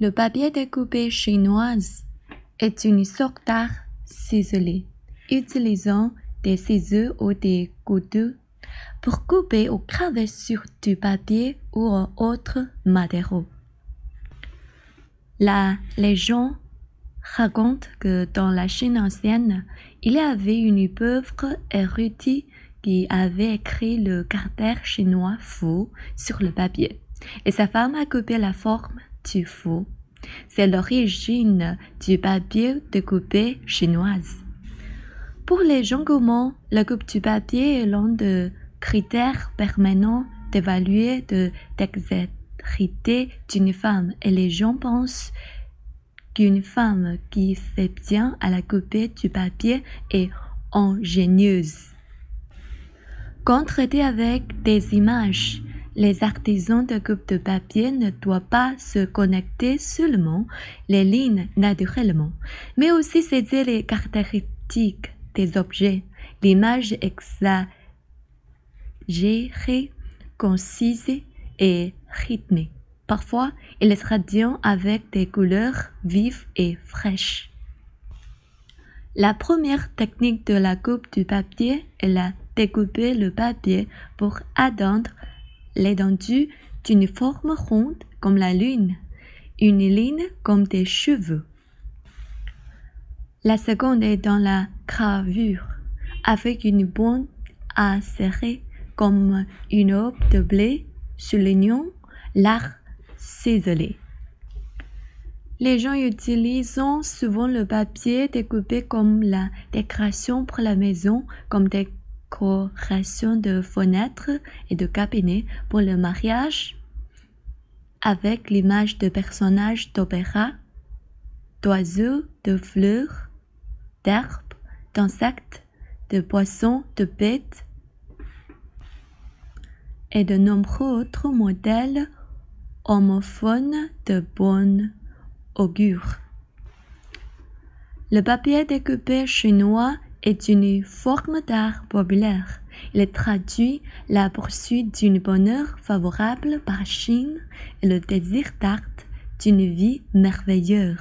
Le papier découpé chinoise est une sorte d'art ciselé, utilisant des ciseaux ou des couteaux pour couper ou graver sur du papier ou autre matériau. La légende raconte que dans la Chine ancienne, il y avait une pauvre érudite qui avait écrit le caractère chinois faux sur le papier, et sa femme a coupé la forme C'est l'origine du papier découpé chinoise. Pour les gens communs, la coupe du papier est l'un des critères permanents d'évaluer de dextérité d'une femme et les gens pensent qu'une femme qui fait bien à la coupe du papier est ingénieuse. Quand avec des images, les artisans de coupe de papier ne doivent pas se connecter seulement les lignes naturellement, mais aussi saisir les caractéristiques des objets, l'image exagérée, concise et rythmée. Parfois, il est radiant avec des couleurs vives et fraîches. La première technique de la coupe du papier est la découper le papier pour atteindre l'étendue d'une forme ronde comme la lune, une ligne comme des cheveux. La seconde est dans la gravure, avec une bande à serrer comme une aube de blé soulignant l'art ciselé. Les gens utilisent souvent le papier découpé comme la décoration pour la maison, comme des de fenêtres et de cabinets pour le mariage, avec l'image de personnages d'opéra, d'oiseaux, de fleurs, d'herbes, d'insectes, de poissons, de bêtes et de nombreux autres modèles homophones de bon augure. Le papier découpé chinois est une forme d'art populaire. Il traduit la poursuite d'une bonheur favorable par Chine et le désir d'art d'une vie merveilleuse.